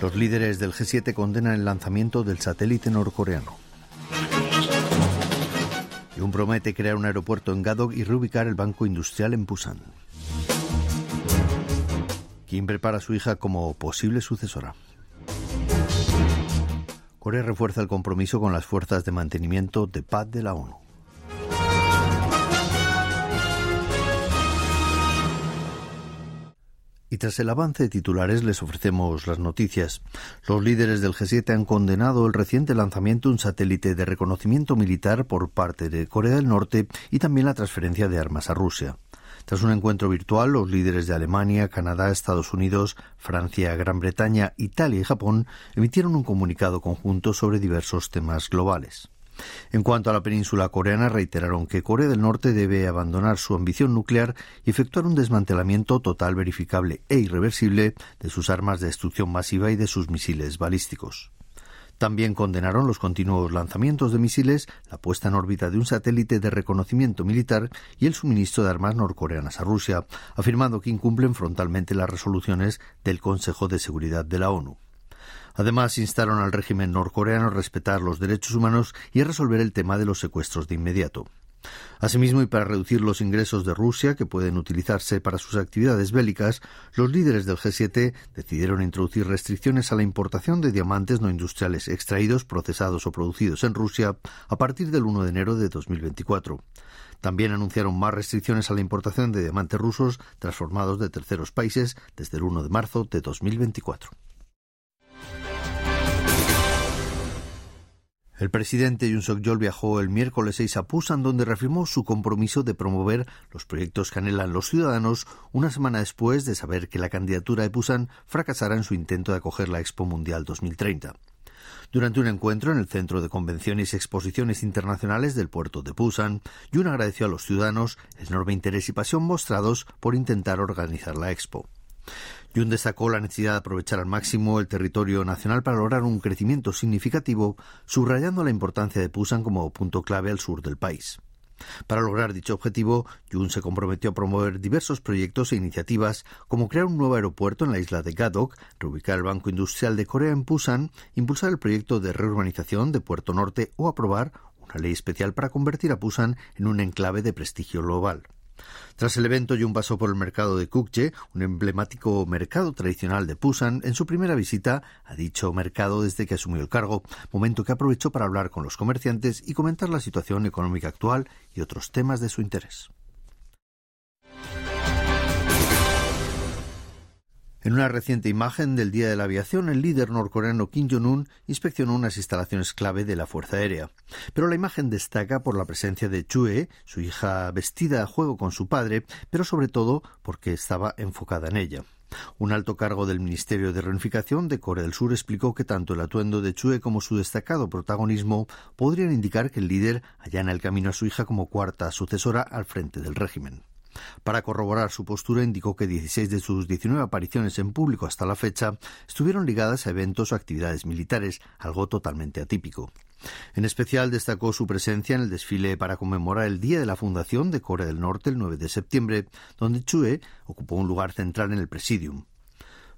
Los líderes del G7 condenan el lanzamiento del satélite norcoreano. un promete crear un aeropuerto en Gadok y reubicar el banco industrial en Busan. Kim prepara a su hija como posible sucesora. Corea refuerza el compromiso con las fuerzas de mantenimiento de paz de la ONU. Y tras el avance de titulares les ofrecemos las noticias. Los líderes del G7 han condenado el reciente lanzamiento de un satélite de reconocimiento militar por parte de Corea del Norte y también la transferencia de armas a Rusia. Tras un encuentro virtual, los líderes de Alemania, Canadá, Estados Unidos, Francia, Gran Bretaña, Italia y Japón emitieron un comunicado conjunto sobre diversos temas globales. En cuanto a la península coreana, reiteraron que Corea del Norte debe abandonar su ambición nuclear y efectuar un desmantelamiento total, verificable e irreversible de sus armas de destrucción masiva y de sus misiles balísticos. También condenaron los continuos lanzamientos de misiles, la puesta en órbita de un satélite de reconocimiento militar y el suministro de armas norcoreanas a Rusia, afirmando que incumplen frontalmente las resoluciones del Consejo de Seguridad de la ONU. Además, instaron al régimen norcoreano a respetar los derechos humanos y a resolver el tema de los secuestros de inmediato. Asimismo, y para reducir los ingresos de Rusia que pueden utilizarse para sus actividades bélicas, los líderes del G7 decidieron introducir restricciones a la importación de diamantes no industriales extraídos, procesados o producidos en Rusia a partir del 1 de enero de 2024. También anunciaron más restricciones a la importación de diamantes rusos transformados de terceros países desde el 1 de marzo de 2024. El presidente Yoon Suk-yeol viajó el miércoles 6 a Busan, donde reafirmó su compromiso de promover los proyectos que anhelan los ciudadanos una semana después de saber que la candidatura de Busan fracasara en su intento de acoger la Expo Mundial 2030. Durante un encuentro en el Centro de Convenciones y Exposiciones Internacionales del puerto de Busan, Yoon agradeció a los ciudadanos el enorme interés y pasión mostrados por intentar organizar la Expo. Jun destacó la necesidad de aprovechar al máximo el territorio nacional para lograr un crecimiento significativo, subrayando la importancia de Pusan como punto clave al sur del país. Para lograr dicho objetivo, Jun se comprometió a promover diversos proyectos e iniciativas, como crear un nuevo aeropuerto en la isla de Gadok, reubicar el Banco Industrial de Corea en Busan, impulsar el proyecto de reurbanización de Puerto Norte o aprobar una ley especial para convertir a Busan en un enclave de prestigio global. Tras el evento, Jun pasó por el mercado de Kukje, un emblemático mercado tradicional de Pusan, en su primera visita a dicho mercado desde que asumió el cargo, momento que aprovechó para hablar con los comerciantes y comentar la situación económica actual y otros temas de su interés. En una reciente imagen del Día de la Aviación, el líder norcoreano Kim Jong-un inspeccionó unas instalaciones clave de la Fuerza Aérea. Pero la imagen destaca por la presencia de Chue, su hija vestida a juego con su padre, pero sobre todo porque estaba enfocada en ella. Un alto cargo del Ministerio de Reunificación de Corea del Sur explicó que tanto el atuendo de Chue como su destacado protagonismo podrían indicar que el líder allana el camino a su hija como cuarta sucesora al frente del régimen. Para corroborar su postura, indicó que 16 de sus 19 apariciones en público hasta la fecha estuvieron ligadas a eventos o actividades militares, algo totalmente atípico. En especial destacó su presencia en el desfile para conmemorar el Día de la Fundación de Corea del Norte el 9 de septiembre, donde Chue ocupó un lugar central en el presidium.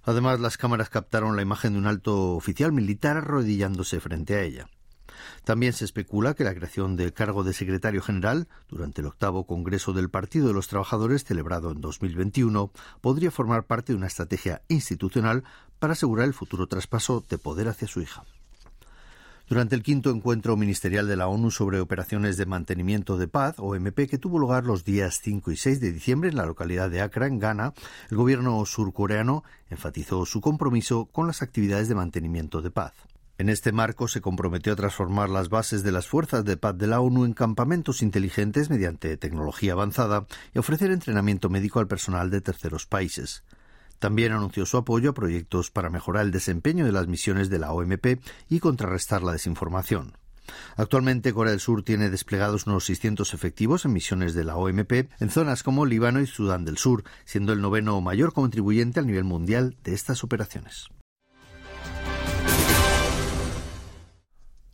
Además, las cámaras captaron la imagen de un alto oficial militar arrodillándose frente a ella. También se especula que la creación del cargo de secretario general durante el octavo Congreso del Partido de los Trabajadores celebrado en 2021 podría formar parte de una estrategia institucional para asegurar el futuro traspaso de poder hacia su hija. Durante el quinto encuentro ministerial de la ONU sobre operaciones de mantenimiento de paz, OMP, que tuvo lugar los días 5 y 6 de diciembre en la localidad de Accra, en Ghana, el gobierno surcoreano enfatizó su compromiso con las actividades de mantenimiento de paz. En este marco se comprometió a transformar las bases de las fuerzas de paz de la ONU en campamentos inteligentes mediante tecnología avanzada y ofrecer entrenamiento médico al personal de terceros países. También anunció su apoyo a proyectos para mejorar el desempeño de las misiones de la OMP y contrarrestar la desinformación. Actualmente Corea del Sur tiene desplegados unos 600 efectivos en misiones de la OMP en zonas como Líbano y Sudán del Sur, siendo el noveno mayor contribuyente a nivel mundial de estas operaciones.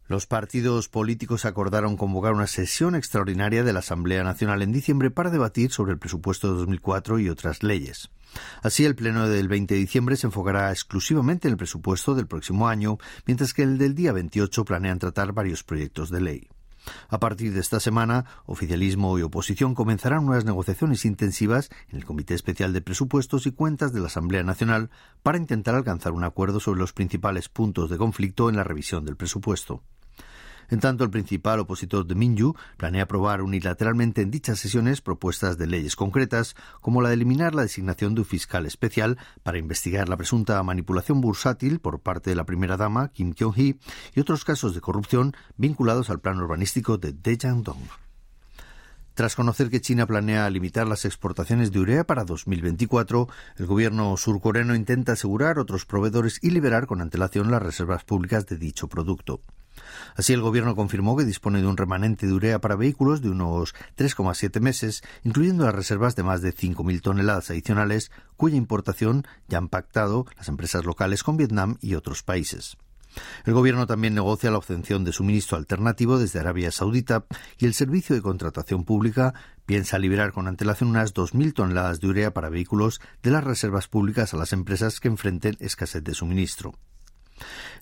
Los partidos políticos acordaron convocar una sesión extraordinaria de la Asamblea Nacional en diciembre para debatir sobre el presupuesto de 2004 y otras leyes. Así, el pleno del 20 de diciembre se enfocará exclusivamente en el presupuesto del próximo año, mientras que el del día 28 planean tratar varios proyectos de ley. A partir de esta semana, oficialismo y oposición comenzarán unas negociaciones intensivas en el Comité Especial de Presupuestos y Cuentas de la Asamblea Nacional para intentar alcanzar un acuerdo sobre los principales puntos de conflicto en la revisión del presupuesto. En tanto, el principal opositor de Minju planea aprobar unilateralmente en dichas sesiones propuestas de leyes concretas, como la de eliminar la designación de un fiscal especial para investigar la presunta manipulación bursátil por parte de la primera dama, Kim Kyung-hee, y otros casos de corrupción vinculados al plan urbanístico de Daejeon-dong. Tras conocer que China planea limitar las exportaciones de urea para 2024, el gobierno surcoreano intenta asegurar otros proveedores y liberar con antelación las reservas públicas de dicho producto. Así, el Gobierno confirmó que dispone de un remanente de urea para vehículos de unos 3,7 meses, incluyendo las reservas de más de 5.000 toneladas adicionales, cuya importación ya han pactado las empresas locales con Vietnam y otros países. El Gobierno también negocia la obtención de suministro alternativo desde Arabia Saudita y el Servicio de Contratación Pública piensa liberar con antelación unas 2.000 toneladas de urea para vehículos de las reservas públicas a las empresas que enfrenten escasez de suministro.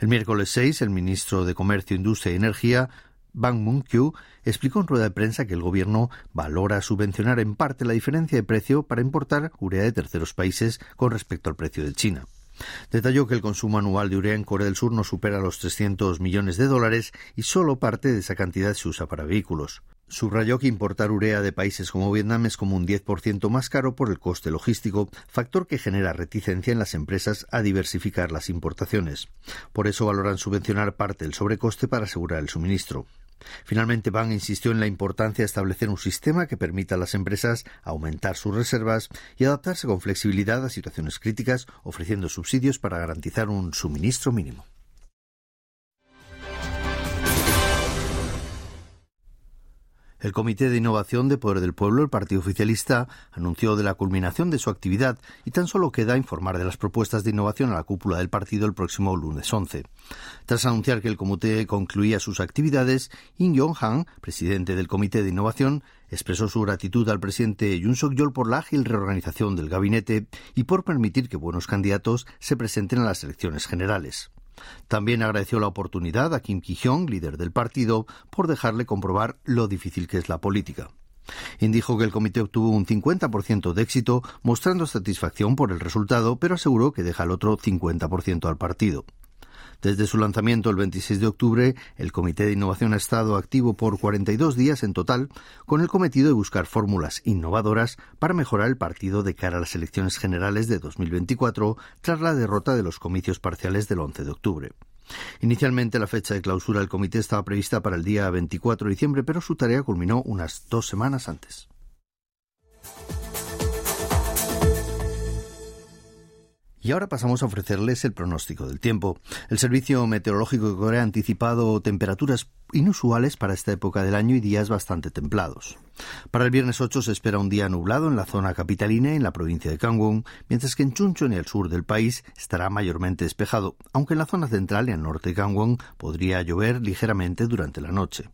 El miércoles 6, el ministro de Comercio, Industria y Energía, Bang Moon-kyu, explicó en rueda de prensa que el gobierno valora subvencionar en parte la diferencia de precio para importar urea de terceros países con respecto al precio de China. Detalló que el consumo anual de urea en Corea del Sur no supera los 300 millones de dólares y solo parte de esa cantidad se usa para vehículos. Subrayó que importar urea de países como Vietnam es como un 10% más caro por el coste logístico, factor que genera reticencia en las empresas a diversificar las importaciones. Por eso valoran subvencionar parte del sobrecoste para asegurar el suministro. Finalmente, Bang insistió en la importancia de establecer un sistema que permita a las empresas aumentar sus reservas y adaptarse con flexibilidad a situaciones críticas, ofreciendo subsidios para garantizar un suministro mínimo. El Comité de Innovación de Poder del Pueblo, el Partido Oficialista, anunció de la culminación de su actividad y tan solo queda informar de las propuestas de innovación a la cúpula del partido el próximo lunes 11. Tras anunciar que el comité concluía sus actividades, In Yong-han, presidente del Comité de Innovación, expresó su gratitud al presidente Yoon Suk-yeol por la ágil reorganización del gabinete y por permitir que buenos candidatos se presenten a las elecciones generales. También agradeció la oportunidad a Kim Ki-hyung, líder del partido, por dejarle comprobar lo difícil que es la política. Indijo que el comité obtuvo un 50% de éxito, mostrando satisfacción por el resultado, pero aseguró que deja el otro 50% al partido. Desde su lanzamiento el 26 de octubre, el Comité de Innovación ha estado activo por 42 días en total, con el cometido de buscar fórmulas innovadoras para mejorar el partido de cara a las elecciones generales de 2024 tras la derrota de los comicios parciales del 11 de octubre. Inicialmente la fecha de clausura del comité estaba prevista para el día 24 de diciembre, pero su tarea culminó unas dos semanas antes. Y ahora pasamos a ofrecerles el pronóstico del tiempo. El Servicio Meteorológico de Corea ha anticipado temperaturas inusuales para esta época del año y días bastante templados. Para el viernes 8 se espera un día nublado en la zona capitalina en la provincia de Gangwon, mientras que en Chuncheon y el sur del país estará mayormente despejado, aunque en la zona central y al norte de Gangwon podría llover ligeramente durante la noche.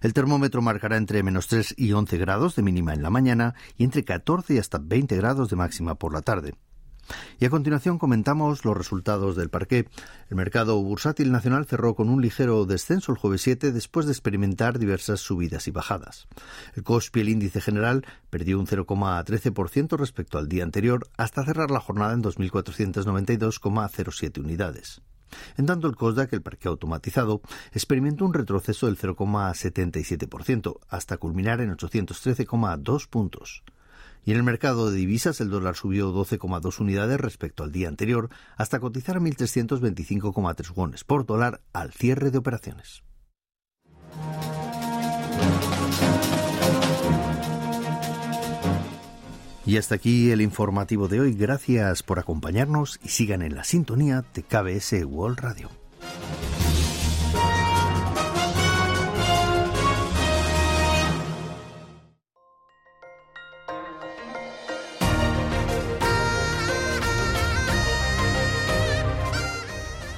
El termómetro marcará entre menos 3 y 11 grados de mínima en la mañana y entre 14 y hasta 20 grados de máxima por la tarde. Y a continuación comentamos los resultados del parqué. El mercado bursátil nacional cerró con un ligero descenso el jueves 7 después de experimentar diversas subidas y bajadas. El COSPI, el índice general, perdió un 0,13% respecto al día anterior hasta cerrar la jornada en 2.492,07 unidades. En tanto, el COSDAC, el parque automatizado, experimentó un retroceso del 0,77% hasta culminar en 813,2 puntos. Y en el mercado de divisas el dólar subió 12,2 unidades respecto al día anterior hasta cotizar a 1.325,3 wones por dólar al cierre de operaciones. Y hasta aquí el informativo de hoy. Gracias por acompañarnos y sigan en la sintonía de KBS World Radio.